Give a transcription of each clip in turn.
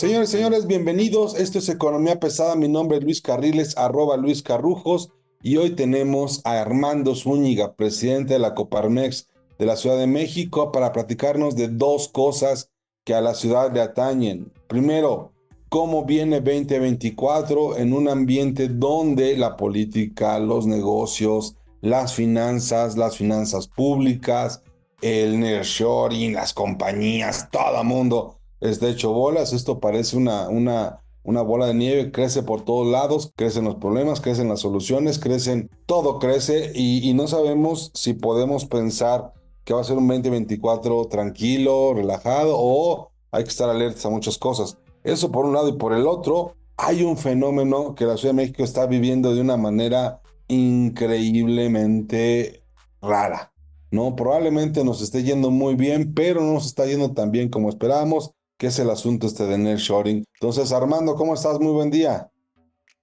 Señores, señores, bienvenidos. Esto es Economía Pesada. Mi nombre es Luis Carriles, arroba Luis Carrujos. Y hoy tenemos a Armando Zúñiga, presidente de la Coparmex de la Ciudad de México, para platicarnos de dos cosas que a la ciudad le atañen. Primero, cómo viene 2024 en un ambiente donde la política, los negocios, las finanzas, las finanzas públicas, el nearshoring, las compañías, todo el mundo está hecho bolas. Esto parece una, una, una bola de nieve, crece por todos lados, crecen los problemas, crecen las soluciones, crecen, todo crece y, no sabemos si podemos pensar que va a ser un 2024 tranquilo, relajado o hay que estar alertas a muchas cosas. Eso por un lado y por el otro, hay un fenómeno que la Ciudad de México está viviendo de una manera increíblemente rara. ¿no? Probablemente nos esté yendo muy bien, pero no nos está yendo tan bien como esperábamos, que es el asunto este de nearshoring. Entonces, Armando, ¿cómo estás? Muy buen día.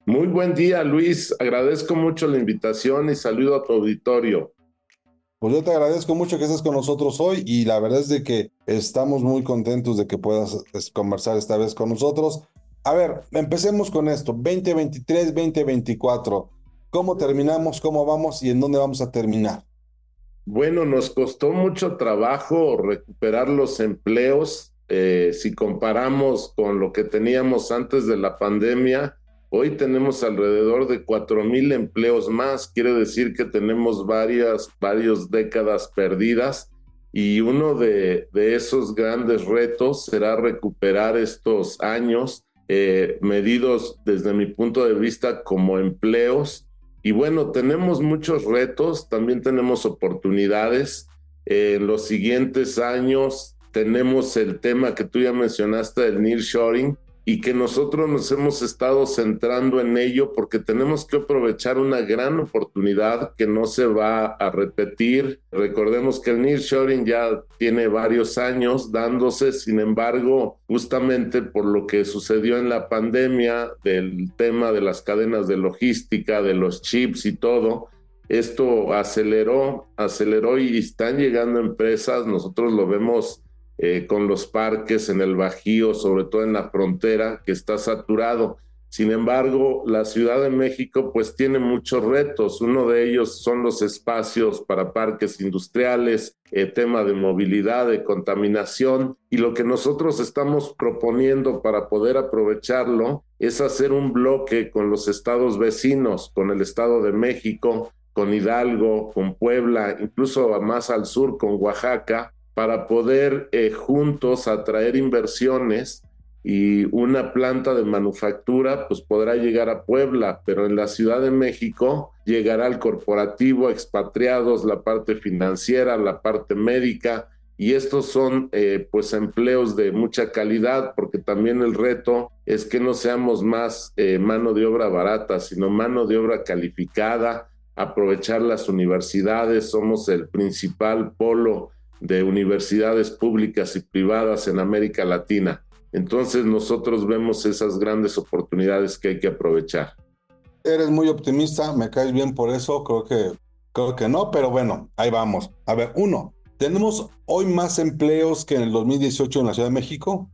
Muy buen día, Luis. Agradezco mucho la invitación y saludo a tu auditorio. Pues yo te agradezco mucho que estés con nosotros hoy y la verdad es de que estamos muy contentos de que puedas conversar esta vez con nosotros. A ver, empecemos con esto, 2023, 2024. ¿Cómo terminamos? ¿Cómo vamos? ¿Y en dónde vamos a terminar? Bueno, nos costó mucho trabajo recuperar los empleos. Eh, si comparamos con lo que teníamos antes de la pandemia, hoy tenemos alrededor de cuatro mil empleos más. Quiere decir que tenemos varias, varias décadas perdidas y uno de, de esos grandes retos será recuperar estos años eh, medidos desde mi punto de vista como empleos y bueno, tenemos muchos retos, también tenemos oportunidades. en los siguientes años tenemos el tema que tú ya mencionaste del nearshoring y que nosotros nos hemos estado centrando en ello porque tenemos que aprovechar una gran oportunidad que no se va a repetir. Recordemos que el nearshoring ya tiene varios años dándose, sin embargo, justamente por lo que sucedió en la pandemia del tema de las cadenas de logística, de los chips y todo, esto aceleró, aceleró y están llegando empresas, nosotros lo vemos eh, con los parques en el Bajío, sobre todo en la frontera, que está saturado. Sin embargo, la Ciudad de México pues tiene muchos retos. Uno de ellos son los espacios para parques industriales, el tema de movilidad, de contaminación. Y lo que nosotros estamos proponiendo para poder aprovecharlo es hacer un bloque con los estados vecinos, con el Estado de México, con Hidalgo, con Puebla, incluso más al sur con Oaxaca, para poder eh, juntos atraer inversiones y una planta de manufactura pues podrá llegar a Puebla, pero en la Ciudad de México llegará el corporativo, expatriados, la parte financiera, la parte médica y estos son eh, pues empleos de mucha calidad porque también el reto es que no seamos más eh, mano de obra barata, sino mano de obra calificada, aprovechar las universidades, somos el principal polo de universidades públicas y privadas en América Latina. Entonces nosotros vemos esas grandes oportunidades que hay que aprovechar. Eres muy optimista, me caes bien por eso, creo que creo que no, pero bueno, ahí vamos. A ver, uno, ¿tenemos hoy más empleos que en el 2018 en la Ciudad de México?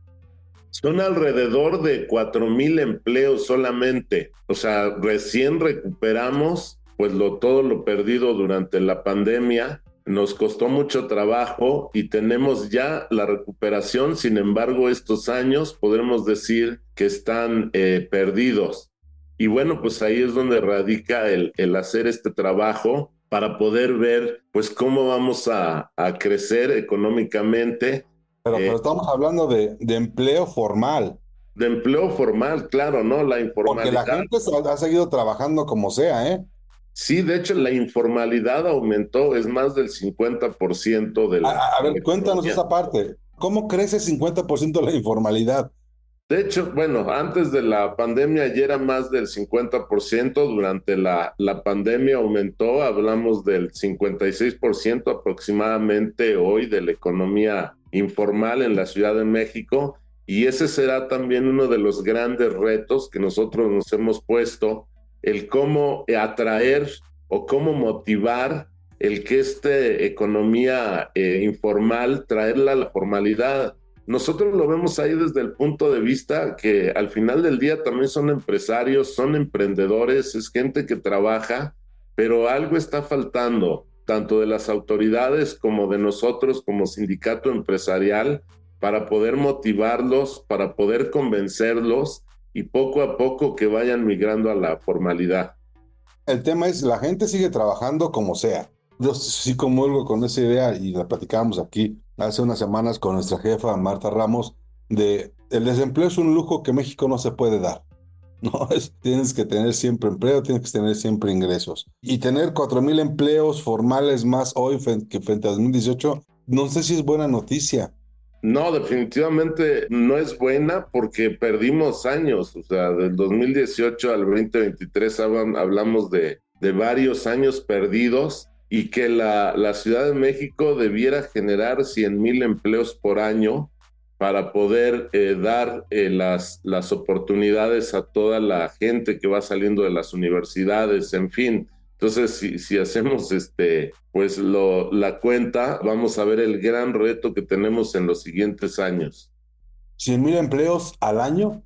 Son alrededor de 4 mil empleos solamente. O sea, recién recuperamos pues lo, todo lo perdido durante la pandemia nos costó mucho trabajo y tenemos ya la recuperación, sin embargo, estos años podremos decir que están eh, perdidos. Y bueno, pues ahí es donde radica el, el hacer este trabajo para poder ver pues cómo vamos a, a crecer económicamente. Pero, pero, eh, estamos hablando de, de empleo formal. De empleo formal, claro, ¿no? La informalidad. Porque la gente ha seguido trabajando como sea, ¿eh? Sí, de hecho la informalidad aumentó, es más del 50% de la... A, a ver, cuéntanos esa parte. ¿Cómo crece 50% la informalidad? De hecho, bueno, antes de la pandemia ya era más del 50%, durante la, la pandemia aumentó, hablamos del 56% aproximadamente hoy de la economía informal en la Ciudad de México y ese será también uno de los grandes retos que nosotros nos hemos puesto, el cómo atraer o cómo motivar el que esta economía eh, informal, traerla a la formalidad. Nosotros lo vemos ahí desde el punto de vista que al final del día también son empresarios, son emprendedores, es gente que trabaja, pero algo está faltando, tanto de las autoridades como de nosotros como sindicato empresarial, para poder motivarlos, para poder convencerlos y poco a poco que vayan migrando a la formalidad. El tema es, la gente sigue trabajando como sea. Yo sí comulgo con esa idea y la platicábamos aquí hace unas semanas con nuestra jefa Marta Ramos de el desempleo es un lujo que México no se puede dar. No, es, tienes que tener siempre empleo, tienes que tener siempre ingresos. Y tener 4.000 empleos formales más hoy que frente a 2018, no sé si es buena noticia. No, definitivamente no es buena porque perdimos años, o sea, del 2018 al 2023 hablamos de, varios años perdidos y que la, la Ciudad de México debiera generar 100 mil empleos por año para poder eh, dar eh, las, las oportunidades a toda la gente que va saliendo de las universidades, en fin. Entonces, si, si hacemos este, pues lo, la cuenta, vamos a ver el gran reto que tenemos en los siguientes años. 100 mil empleos al año.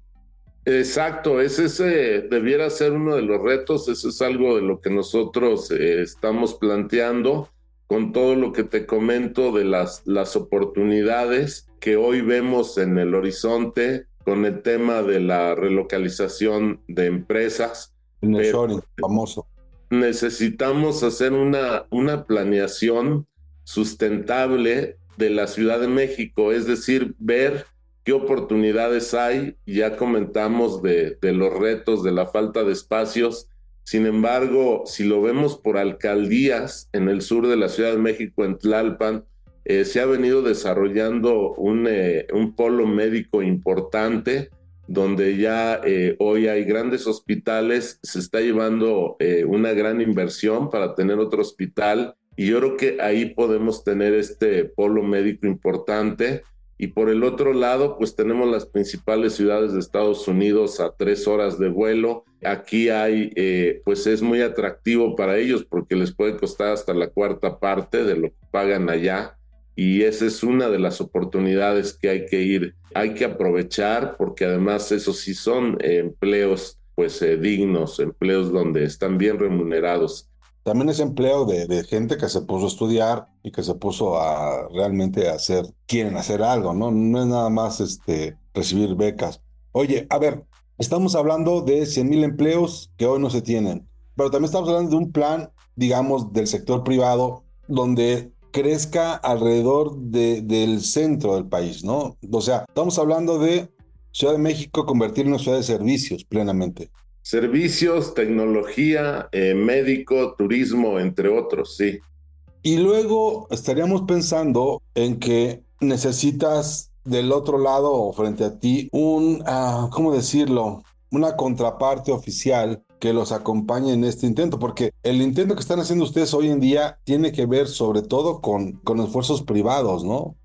Exacto, ese, ese debiera ser uno de los retos, eso es algo de lo que nosotros eh, estamos planteando con todo lo que te comento de las, las oportunidades que hoy vemos en el horizonte con el tema de la relocalización de empresas. El famoso. Necesitamos hacer una, una planeación sustentable de la Ciudad de México, es decir, ver qué oportunidades hay. Ya comentamos de, los retos, de la falta de espacios. Sin embargo, si lo vemos por alcaldías en el sur de la Ciudad de México, en Tlalpan, eh, se ha venido desarrollando un, eh, un, polo médico importante donde ya eh, hoy hay grandes hospitales, se está llevando una gran inversión para tener otro hospital y yo creo que ahí podemos tener este polo médico importante y por el otro lado, pues tenemos las principales ciudades de Estados Unidos a tres horas de vuelo. Aquí hay, eh, pues es muy atractivo para ellos porque les puede costar hasta la cuarta parte de lo que pagan allá. Y esa es una de las oportunidades que hay que ir, hay que aprovechar porque además esos sí son empleos pues eh, dignos, empleos donde están bien remunerados también es empleo de, gente que se puso a estudiar y que se puso a realmente hacer, quieren hacer algo, ¿no? No es nada más este, recibir becas. Oye, a ver, estamos hablando de 100 mil empleos que hoy no se tienen, pero también estamos hablando de un plan, digamos, del sector privado donde crezca alrededor de, del centro del país, ¿no? O sea, estamos hablando de Ciudad de México convertir en una ciudad de servicios plenamente. Servicios, tecnología, eh, médico, turismo, entre otros, sí. Y luego estaríamos pensando en que necesitas del otro lado o frente a ti un, ah, ¿cómo decirlo? Una contraparte oficial que los acompañe en este intento, porque el intento que están haciendo ustedes hoy en día tiene que ver sobre todo con, con esfuerzos privados, ¿no?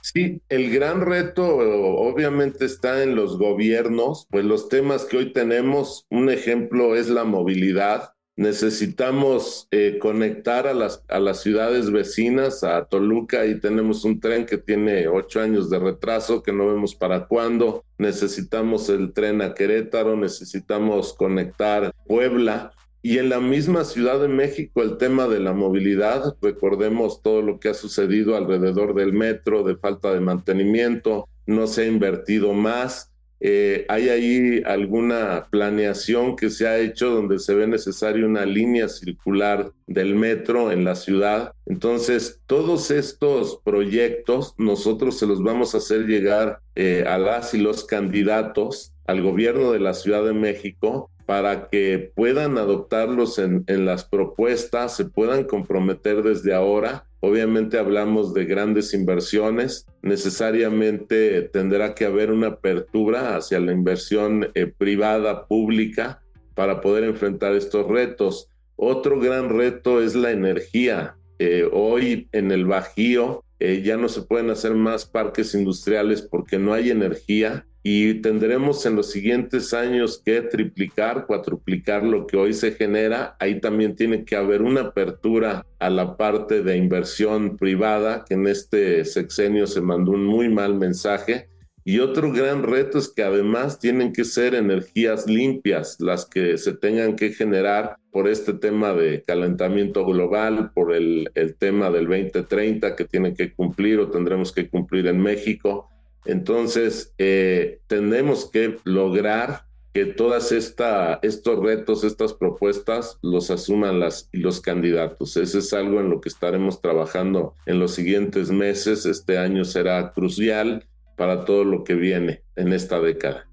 Sí, el gran reto obviamente está en los gobiernos, pues los temas que hoy tenemos, un ejemplo es la movilidad. Necesitamos eh, conectar a las, a las ciudades vecinas, a Toluca, y tenemos un tren que tiene ocho años de retraso, que no vemos para cuándo. Necesitamos el tren a Querétaro, necesitamos conectar Puebla. Y en la misma Ciudad de México el tema de la movilidad, recordemos todo lo que ha sucedido alrededor del metro, de falta de mantenimiento, no se ha invertido más. Eh, hay ahí alguna planeación que se ha hecho donde se ve necesaria una línea circular del metro en la ciudad. Entonces, todos estos proyectos nosotros se los vamos a hacer llegar eh, a las y los candidatos al gobierno de la Ciudad de México para que puedan adoptarlos en, en las propuestas, se puedan comprometer desde ahora Obviamente hablamos de grandes inversiones, necesariamente tendrá que haber una apertura hacia la inversión eh, privada, pública, para poder enfrentar estos retos. Otro gran reto es la energía. Eh, hoy en el Bajío eh, ya no se pueden hacer más parques industriales porque no hay energía y tendremos en los siguientes años que triplicar, cuatruplicar lo que hoy se genera. Ahí también tiene que haber una apertura a la parte de inversión privada, que en este sexenio se mandó un muy mal mensaje. Y otro gran reto es que además tienen que ser energías limpias las que se tengan que generar por este tema de calentamiento global, por el, el tema del 2030 que tienen que cumplir o tendremos que cumplir en México. Entonces, eh, tenemos que lograr que todas esta, estos retos, estas propuestas, los asuman las, los candidatos. Ese es algo en lo que estaremos trabajando en los siguientes meses. Este año será crucial para todo lo que viene en esta década.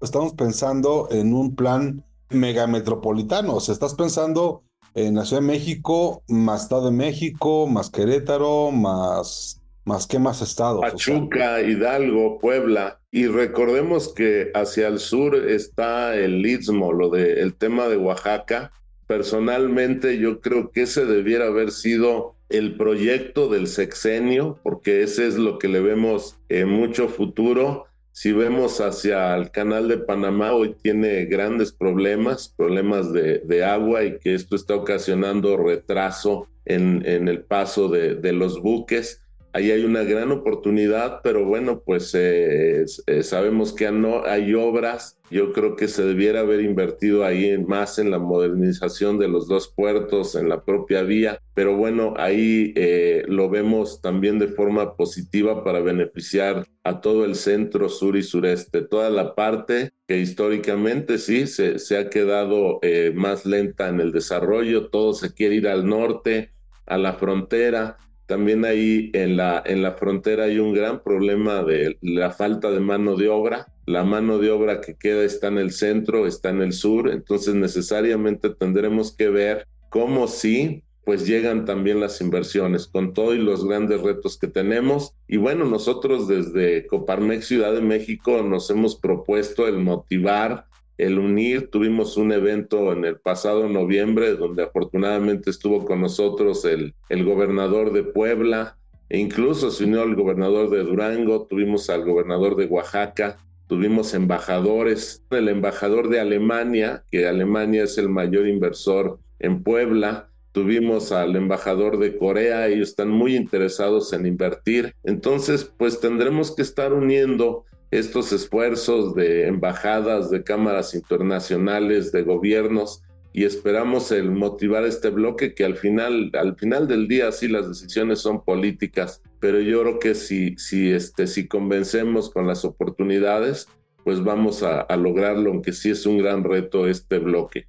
Estamos pensando en un plan megametropolitano, o sea, estás pensando en la Ciudad de México, más Estado de México, más Querétaro, más más que más estados. Pachuca, Hidalgo, Puebla. Y recordemos que hacia el sur está el Istmo, lo de el tema de Oaxaca. Personalmente yo creo que ese debiera haber sido el proyecto del sexenio, porque ese es lo que le vemos en mucho futuro. Si vemos hacia el canal de Panamá, hoy tiene grandes problemas, problemas de, de agua y que esto está ocasionando retraso en, en el paso de, de los buques ahí hay una gran oportunidad, pero bueno, pues eh, eh, sabemos que no hay obras. Yo creo que se debiera haber invertido ahí más en la modernización de los dos puertos, en la propia vía, pero bueno, ahí eh, lo vemos también de forma positiva para beneficiar a todo el centro, sur y sureste, toda la parte que históricamente sí se, se ha quedado más lenta en el desarrollo, todo se quiere ir al norte, a la frontera, también ahí en la, en la frontera hay un gran problema de la falta de mano de obra. La mano de obra que queda está en el centro, está en el sur, entonces necesariamente tendremos que ver cómo sí, pues llegan también las inversiones con todos los grandes retos que tenemos. Y bueno, nosotros desde Coparmex Ciudad de México nos hemos propuesto el motivar el unir. Tuvimos un evento en el pasado noviembre donde afortunadamente estuvo con nosotros el, el gobernador de Puebla e incluso se unió el gobernador de Durango, tuvimos al gobernador de Oaxaca, tuvimos embajadores, el embajador de Alemania, que Alemania es el mayor inversor en Puebla, tuvimos al embajador de Corea, ellos están muy interesados en invertir, entonces pues tendremos que estar uniendo estos esfuerzos de embajadas, de cámaras internacionales, de gobiernos, y esperamos el motivar este bloque que al final, al final del día sí las decisiones son políticas, pero yo creo que si, si, este, si convencemos con las oportunidades, pues vamos a, a lograrlo, aunque sí es un gran reto este bloque.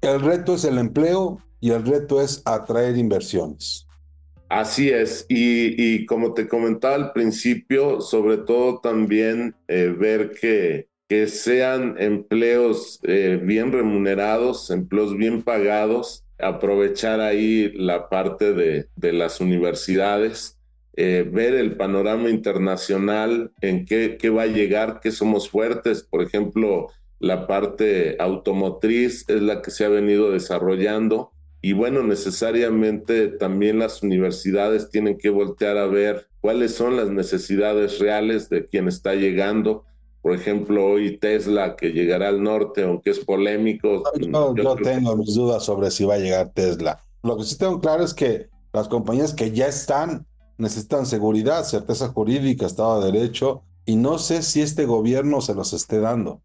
El reto es el empleo y el reto es atraer inversiones. Así es, y, como te comentaba al principio, sobre todo también eh, ver que, que, sean empleos eh, bien remunerados, empleos bien pagados, aprovechar ahí la parte de, de las universidades, eh, ver el panorama internacional, en qué, qué va a llegar, qué somos fuertes, por ejemplo, la parte automotriz es la que se ha venido desarrollando y bueno, necesariamente también las universidades tienen que voltear a ver cuáles son las necesidades reales de quien está llegando. Por ejemplo, hoy Tesla que llegará al norte, aunque es polémico. yo, tengo mis dudas sobre si va a llegar Tesla. Lo que sí tengo claro es que las compañías que ya están necesitan seguridad, certeza jurídica, Estado de Derecho, y no sé si este gobierno se los esté dando.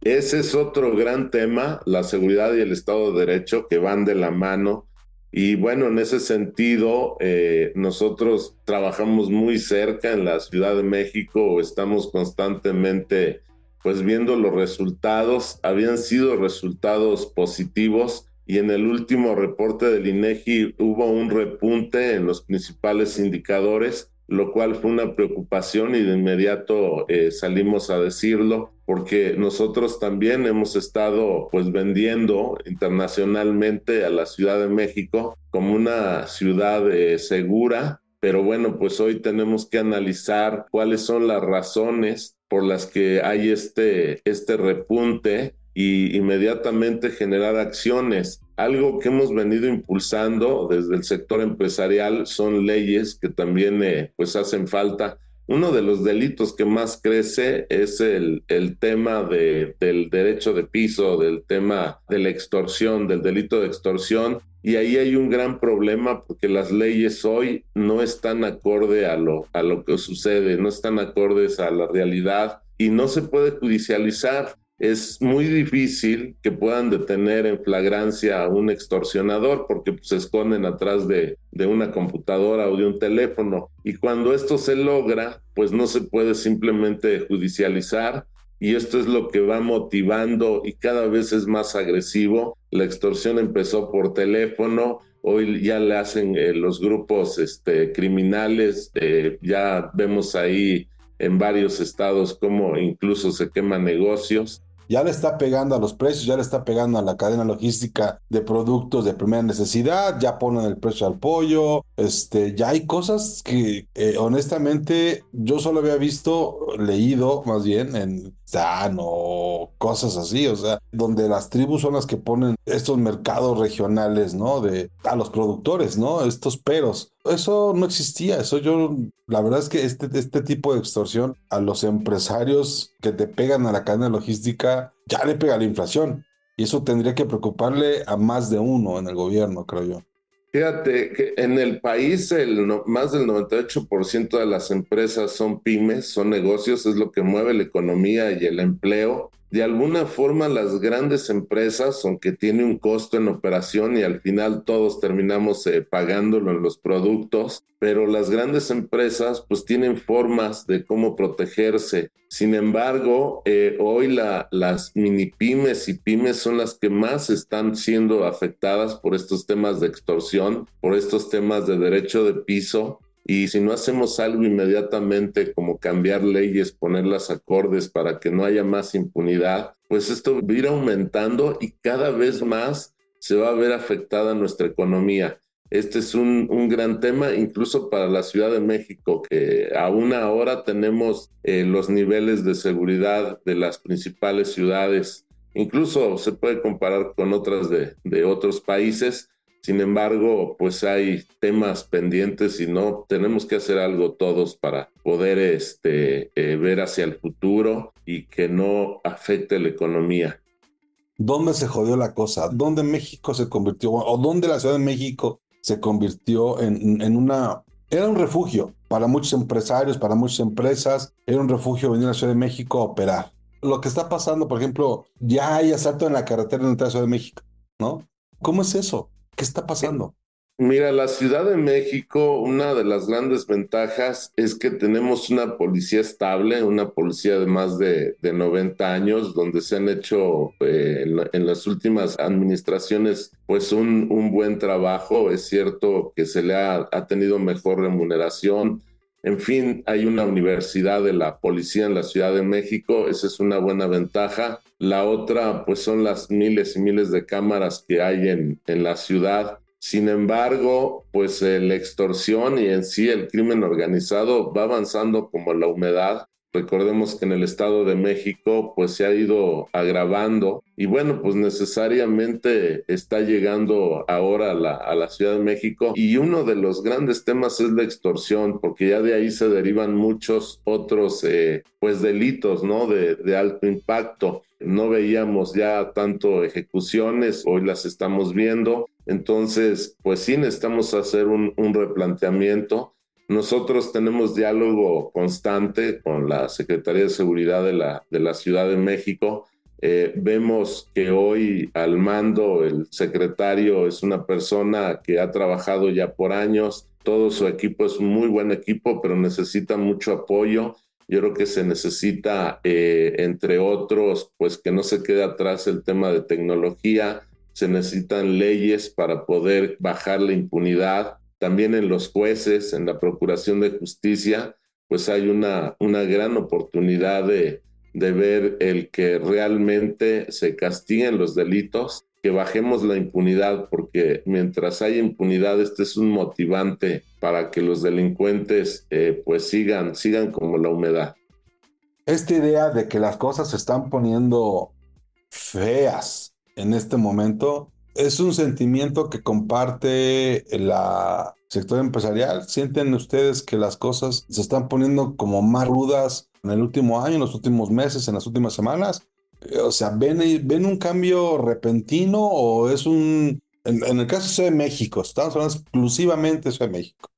Ese es otro gran tema, la seguridad y el Estado de Derecho que van de la mano. Y bueno, en ese sentido, eh, nosotros trabajamos muy cerca en la Ciudad de México, estamos constantemente pues viendo los resultados, habían sido resultados positivos y en el último reporte del INEGI hubo un repunte en los principales indicadores lo cual fue una preocupación y de inmediato eh, salimos a decirlo porque nosotros también hemos estado pues vendiendo internacionalmente a la Ciudad de México como una ciudad eh, segura, pero bueno, pues hoy tenemos que analizar cuáles son las razones por las que hay este, este repunte y inmediatamente generar acciones. Algo que hemos venido impulsando desde el sector empresarial son leyes que también eh, pues hacen falta. Uno de los delitos que más crece es el, el tema de, del derecho de piso, del tema de la extorsión, del delito de extorsión. Y ahí hay un gran problema porque las leyes hoy no están acorde a lo, a lo que sucede, no están acordes a la realidad y no se puede judicializar es muy difícil que puedan detener en flagrancia a un extorsionador porque pues, se esconden atrás de, de, una computadora o de un teléfono. Y cuando esto se logra, pues no se puede simplemente judicializar y esto es lo que va motivando y cada vez es más agresivo. La extorsión empezó por teléfono, hoy ya le hacen eh, los grupos este, criminales, eh, ya vemos ahí en varios estados cómo incluso se queman negocios ya le está pegando a los precios, ya le está pegando a la cadena logística de productos de primera necesidad, ya ponen el precio al pollo, este, ya hay cosas que eh, honestamente yo solo había visto, leído más bien en Sano, cosas así, o sea, donde las tribus son las que ponen estos mercados regionales, ¿no? De a los productores, ¿no? Estos peros. Eso no existía, eso yo, la verdad es que este, este tipo de extorsión a los empresarios que te pegan a la cadena logística, ya le pega la inflación. Y eso tendría que preocuparle a más de uno en el gobierno, creo yo. Fíjate que en el país el más del 98% de las empresas son pymes, son negocios, es lo que mueve la economía y el empleo de alguna forma las grandes empresas, aunque tiene un costo en operación y al final todos terminamos eh, pagándolo en los productos, pero las grandes empresas pues tienen formas de cómo protegerse. Sin embargo, eh, hoy la, las mini pymes y pymes son las que más están siendo afectadas por estos temas de extorsión, por estos temas de derecho de piso y si no hacemos algo inmediatamente como cambiar leyes, ponerlas acordes para que no haya más impunidad, pues esto va a ir aumentando y cada vez más se va a ver afectada nuestra economía. Este es un, un, gran tema, incluso para la Ciudad de México, que aún ahora tenemos eh, los niveles de seguridad de las principales ciudades. Incluso se puede comparar con otras de, de otros países, sin embargo, pues hay temas pendientes y no tenemos que hacer algo todos para poder este, eh, ver hacia el futuro y que no afecte la economía. ¿Dónde se jodió la cosa? ¿Dónde México se convirtió, o dónde la Ciudad de México se convirtió en, en una... Era un refugio para muchos empresarios, para muchas empresas, era un refugio venir a la Ciudad de México a operar. Lo que está pasando, por ejemplo, ya hay asalto en la carretera en la Ciudad de México, ¿no? ¿Cómo es eso? ¿Qué está pasando? Mira, la Ciudad de México, una de las grandes ventajas es que tenemos una policía estable, una policía de más de, de 90 años, donde se han hecho eh, en, las últimas administraciones pues un, un, buen trabajo. Es cierto que se le ha, ha tenido mejor remuneración. En fin, hay una universidad de la policía en la Ciudad de México, esa es una buena ventaja. La otra, pues son las miles y miles de cámaras que hay en, en la ciudad. Sin embargo, pues la extorsión y en sí el crimen organizado va avanzando como la humedad Recordemos que en el Estado de México pues se ha ido agravando y bueno pues necesariamente está llegando ahora a la, a la, Ciudad de México. Y uno de los grandes temas es la extorsión porque ya de ahí se derivan muchos otros eh, pues delitos no de, de alto impacto. No veíamos ya tanto ejecuciones hoy las estamos viendo. Entonces pues sí necesitamos hacer un, un replanteamiento nosotros tenemos diálogo constante con la Secretaría de Seguridad de la, de la Ciudad de México Eh, vemos que hoy al mando el secretario es una persona que ha trabajado ya por años, todo su equipo es un muy buen equipo, pero necesita mucho apoyo. Yo creo que se necesita, eh, entre otros, pues que no se quede atrás el tema de tecnología, se necesitan leyes para poder bajar la impunidad. También en los jueces, en la Procuración de Justicia, pues hay una, una gran oportunidad de, de ver el que realmente se castiguen los delitos, que bajemos la impunidad, porque mientras haya impunidad, este es un motivante para que los delincuentes eh, pues sigan, sigan como la humedad. Esta idea de que las cosas se están poniendo feas en este momento es un sentimiento que comparte la sector empresarial. ¿Sienten ustedes que las cosas se están poniendo como más rudas en el último año, en los últimos meses, en las últimas semanas? Eh, o sea, ¿ven, ven un cambio repentino o es un... En, el caso de México, estamos hablando exclusivamente de México.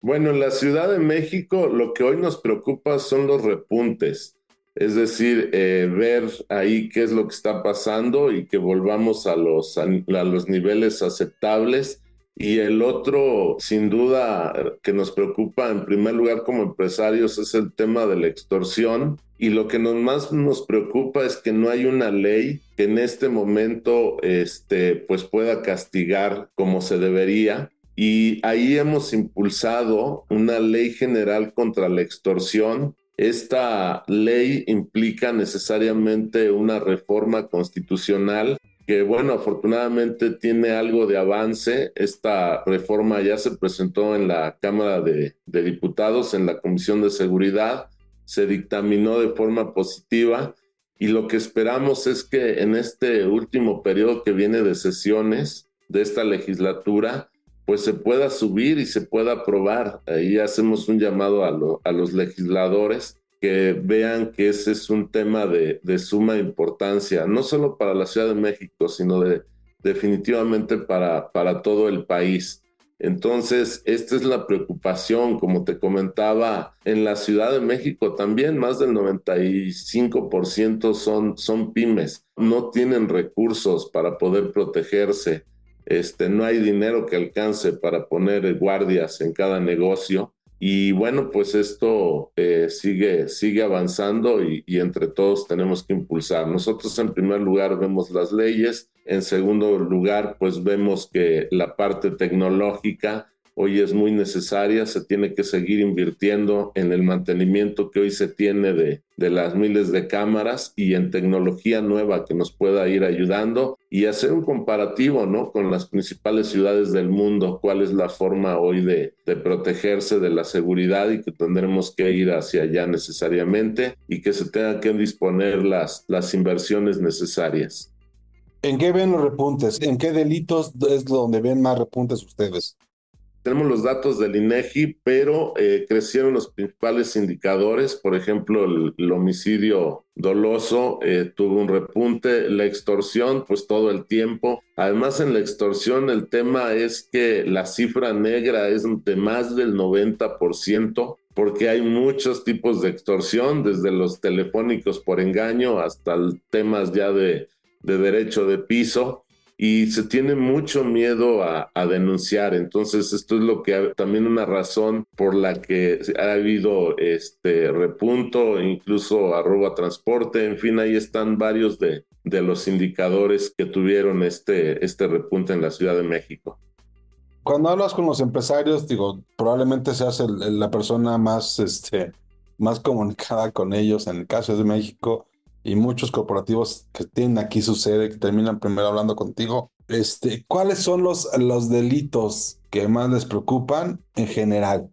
Bueno, en la Ciudad de México lo que hoy nos preocupa son los repuntes. Es decir, eh, ver ahí qué es lo que está pasando y que volvamos a los, a, los niveles aceptables. Y el otro, sin duda, que nos preocupa en primer lugar como empresarios es el tema de la extorsión. Y lo que nos, más nos preocupa es que no hay una ley que en este momento este, pues pueda castigar como se debería. Y ahí hemos impulsado una ley general contra la extorsión esta ley implica necesariamente una reforma constitucional que, bueno, afortunadamente tiene algo de avance. Esta reforma ya se presentó en la Cámara de, Diputados, en la Comisión de Seguridad, se dictaminó de forma positiva y lo que esperamos es que en este último periodo que viene de sesiones de esta legislatura, pues se pueda subir y se pueda aprobar. Ahí hacemos un llamado a, los legisladores que vean que ese es un tema de, suma importancia, no solo para la Ciudad de México, sino de, definitivamente para, para todo el país. Entonces, esta es la preocupación, como te comentaba, en la Ciudad de México también más del 95% son, son pymes, no tienen recursos para poder protegerse este, no hay dinero que alcance para poner guardias en cada negocio. Y bueno, pues esto eh, sigue, sigue avanzando y, y, entre todos tenemos que impulsar. Nosotros en primer lugar vemos las leyes, en segundo lugar pues vemos que la parte tecnológica hoy es muy necesaria, se tiene que seguir invirtiendo en el mantenimiento que hoy se tiene de, de las miles de cámaras y en tecnología nueva que nos pueda ir ayudando y hacer un comparativo ¿no? con las principales ciudades del mundo, cuál es la forma hoy de, de protegerse de la seguridad y que tendremos que ir hacia allá necesariamente y que se tengan que disponer las, las inversiones necesarias. ¿En qué ven los repuntes? ¿En qué delitos es donde ven más repuntes ustedes? Tenemos los datos del INEGI, pero eh, crecieron los principales indicadores. Por ejemplo, el, homicidio doloso eh, tuvo un repunte, la extorsión, pues todo el tiempo. Además, en la extorsión, el tema es que la cifra negra es de más del 90% porque hay muchos tipos de extorsión, desde los telefónicos por engaño hasta temas ya de, de derecho de piso y se tiene mucho miedo a, denunciar. Entonces, esto es lo que también una razón por la que ha habido este repunto, incluso arroba transporte, en fin, ahí están varios de, de los indicadores que tuvieron este, este repunte en la Ciudad de México. Cuando hablas con los empresarios, digo, probablemente seas la persona más, este, más comunicada con ellos en el caso de México y muchos corporativos que tienen aquí su sede, que terminan primero hablando contigo. Este, ¿Cuáles son los, los delitos que más les preocupan en general?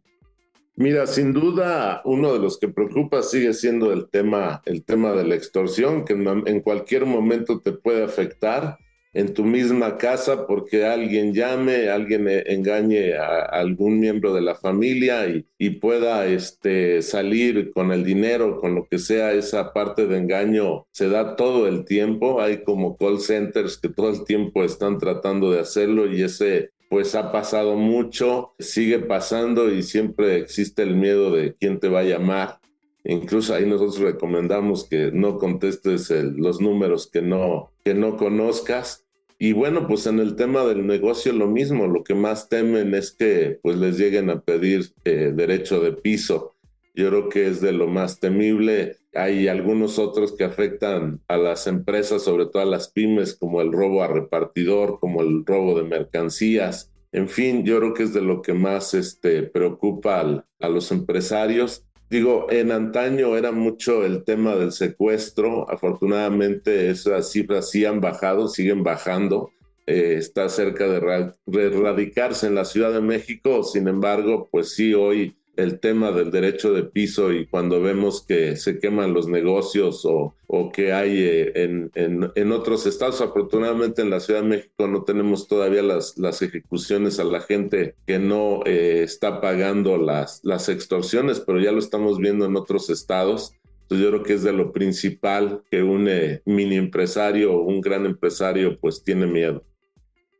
Mira, sin duda, uno de los que preocupa sigue siendo el tema, el tema de la extorsión, que en cualquier momento te puede afectar en tu misma casa porque alguien llame, alguien e, engañe a algún miembro de la familia y, y, pueda este, salir con el dinero, con lo que sea, esa parte de engaño se da todo el tiempo. Hay como call centers que todo el tiempo están tratando de hacerlo y ese pues ha pasado mucho, sigue pasando y siempre existe el miedo de quién te va a llamar. Incluso ahí nosotros recomendamos que no contestes los números que no, que no conozcas. Y bueno, pues en el tema del negocio lo mismo, lo que más temen es que pues les lleguen a pedir eh, derecho de piso. Yo creo que es de lo más temible. Hay algunos otros que afectan a las empresas, sobre todo a las pymes, como el robo a repartidor, como el robo de mercancías. En fin, yo creo que es de lo que más este, preocupa a los empresarios. Digo, en antaño era mucho el tema del secuestro. Afortunadamente esas cifras sí han bajado, siguen bajando. Eh, está cerca de erradicarse en la Ciudad de México. Sin embargo, pues sí, hoy el tema del derecho de piso y cuando vemos que se queman los negocios o, o que hay eh, en, en, otros estados, afortunadamente en la Ciudad de México no tenemos todavía las, las ejecuciones a la gente que no eh, está pagando las, las extorsiones, pero ya lo estamos viendo en otros estados. Entonces yo creo que es de lo principal que un eh, mini empresario o un gran empresario pues tiene miedo.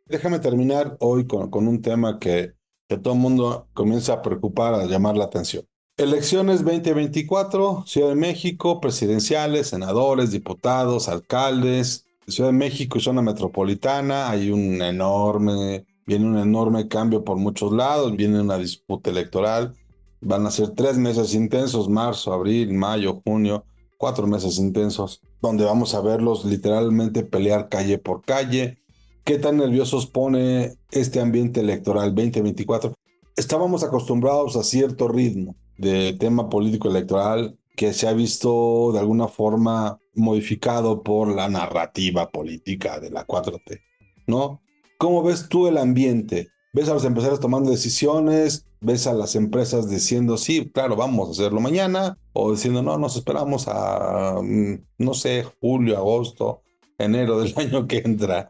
Déjame terminar hoy con, con un tema que que todo el mundo comienza a preocupar, a llamar la atención. Elecciones 2024, Ciudad de México, presidenciales, senadores, diputados, alcaldes. Ciudad de México y zona metropolitana, hay un enorme, viene un enorme cambio por muchos lados, viene una disputa electoral. Van a ser tres meses intensos, marzo, abril, mayo, junio, cuatro meses intensos, donde vamos a verlos literalmente pelear calle por calle, ¿Qué tan nerviosos pone este ambiente electoral 2024? Estábamos acostumbrados a cierto ritmo de tema político electoral que se ha visto de alguna forma modificado por la narrativa política de la 4T, ¿no? ¿Cómo ves tú el ambiente? ¿Ves a los empresarios tomando decisiones? ¿Ves a las empresas diciendo, sí, claro, vamos a hacerlo mañana? ¿O diciendo, no, nos esperamos a, mm, no sé, julio, agosto, enero del año que entra?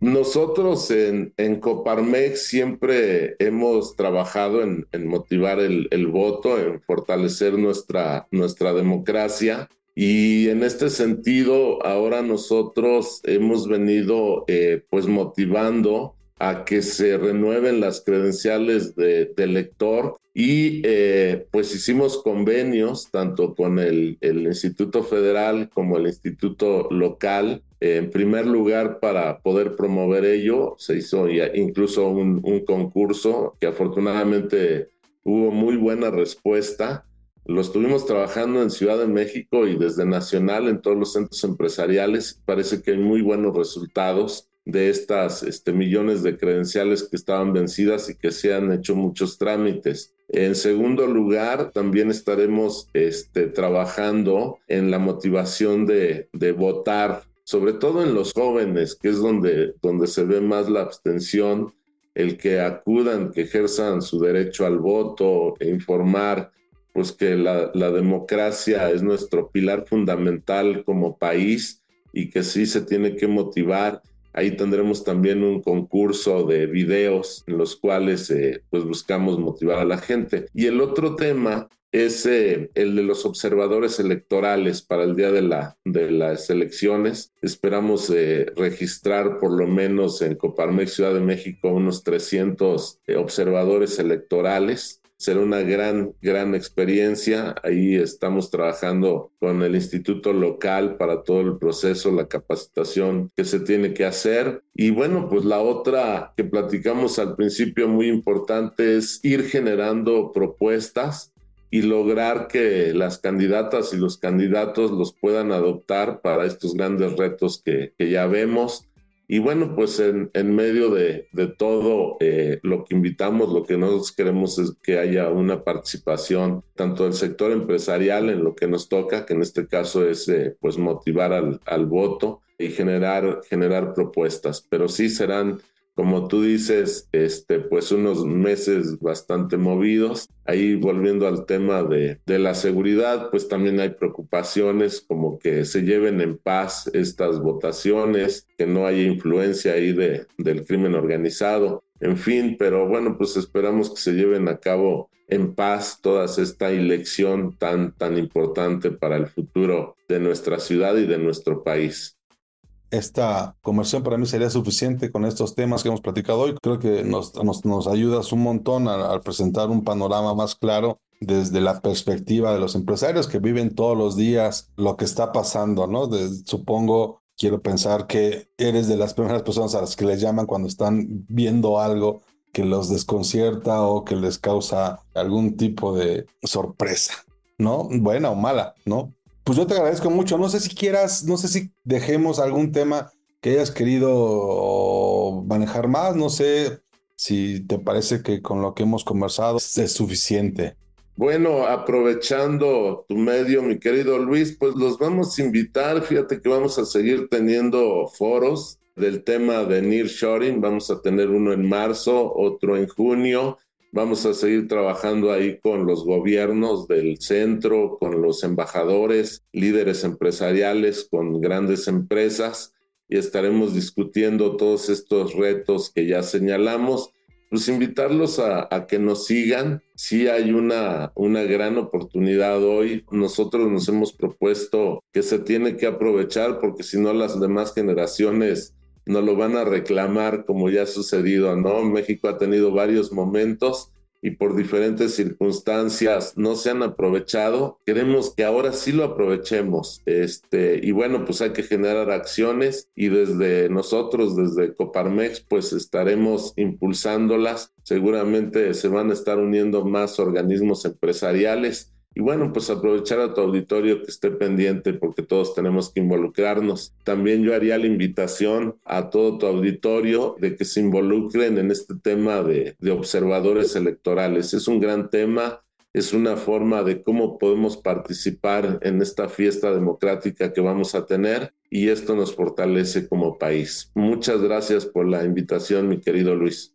Nosotros en, en, Coparmex siempre hemos trabajado en, motivar el, voto, en fortalecer nuestra, nuestra democracia. Y en este sentido, ahora nosotros hemos venido eh, pues motivando a que se renueven las credenciales de, lector y eh, pues hicimos convenios tanto con el, el, Instituto Federal como el Instituto Local. en primer lugar, para poder promover ello, se hizo incluso un, un concurso que afortunadamente hubo muy buena respuesta. Lo estuvimos trabajando en Ciudad de México y desde Nacional en todos los centros empresariales. Parece que hay muy buenos resultados de estas este, millones de credenciales que estaban vencidas y que se han hecho muchos trámites. En segundo lugar, también estaremos este, trabajando en la motivación de, de, votar, sobre todo en los jóvenes, que es donde, donde se ve más la abstención, el que acudan, que ejerzan su derecho al voto e informar pues que la, la democracia es nuestro pilar fundamental como país y que sí se tiene que motivar Ahí tendremos también un concurso de videos en los cuales eh, pues buscamos motivar a la gente. Y el otro tema es eh, el de los observadores electorales para el día de, la, de las elecciones. Esperamos eh, registrar por lo menos en Coparmex Ciudad de México unos 300 observadores electorales será una gran, gran experiencia. Ahí estamos trabajando con el instituto local para todo el proceso, la capacitación que se tiene que hacer. Y bueno, pues la otra que platicamos al principio muy importante es ir generando propuestas y lograr que las candidatas y los candidatos los puedan adoptar para estos grandes retos que, que ya vemos. Y bueno, pues en, en medio de, todo eh, lo que invitamos, lo que nosotros queremos es que haya una participación tanto del sector empresarial en lo que nos toca, que en este caso es eh, pues motivar al, al voto y generar, generar propuestas, pero sí serán como tú dices, este, pues unos meses bastante movidos. Ahí volviendo al tema de, de, la seguridad, pues también hay preocupaciones como que se lleven en paz estas votaciones, que no haya influencia ahí de, del crimen organizado, en fin, pero bueno, pues esperamos que se lleven a cabo en paz toda esta elección tan, tan importante para el futuro de nuestra ciudad y de nuestro país esta conversión para mí sería suficiente con estos temas que hemos platicado hoy. Creo que nos, nos, nos ayudas un montón al, presentar un panorama más claro desde la perspectiva de los empresarios que viven todos los días lo que está pasando, ¿no? supongo, quiero pensar que eres de las primeras personas a las que les llaman cuando están viendo algo que los desconcierta o que les causa algún tipo de sorpresa, ¿no? Buena o mala, ¿no? Pues yo te agradezco mucho. No sé si quieras, no sé si dejemos algún tema que hayas querido manejar más. No sé si te parece que con lo que hemos conversado es suficiente. Bueno, aprovechando tu medio, mi querido Luis, pues los vamos a invitar. Fíjate que vamos a seguir teniendo foros del tema de nearshoring. Vamos a tener uno en marzo, otro en junio. Vamos a seguir trabajando ahí con los gobiernos del centro, con los embajadores, líderes empresariales, con grandes empresas y estaremos discutiendo todos estos retos que ya señalamos. Pues invitarlos a, que nos sigan. Sí hay una, una gran oportunidad hoy. Nosotros nos hemos propuesto que se tiene que aprovechar porque si no las demás generaciones no lo van a reclamar como ya ha sucedido, ¿no? México ha tenido varios momentos y por diferentes circunstancias no se han aprovechado. Queremos que ahora sí lo aprovechemos. Este, y bueno, pues hay que generar acciones y desde nosotros, desde Coparmex, pues estaremos impulsándolas. Seguramente se van a estar uniendo más organismos empresariales y bueno, pues aprovechar a tu auditorio que esté pendiente porque todos tenemos que involucrarnos. También yo haría la invitación a todo tu auditorio de que se involucren en este tema de, de observadores electorales. Es un gran tema, es una forma de cómo podemos participar en esta fiesta democrática que vamos a tener y esto nos fortalece como país. Muchas gracias por la invitación, mi querido Luis.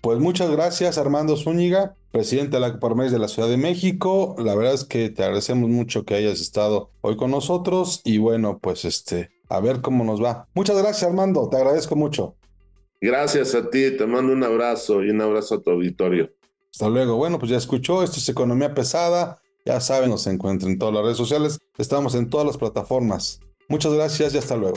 Pues muchas gracias, Armando Zúñiga, presidente de la Coparmex de la Ciudad de México. La verdad es que te agradecemos mucho que hayas estado hoy con nosotros y bueno, pues este, a ver cómo nos va. Muchas gracias, Armando, te agradezco mucho. Gracias a ti, te mando un abrazo y un abrazo a tu auditorio. Hasta luego. Bueno, pues ya escuchó, esto es Economía Pesada. Ya saben, nos encuentran en todas las redes sociales. Estamos en todas las plataformas. Muchas gracias y hasta luego.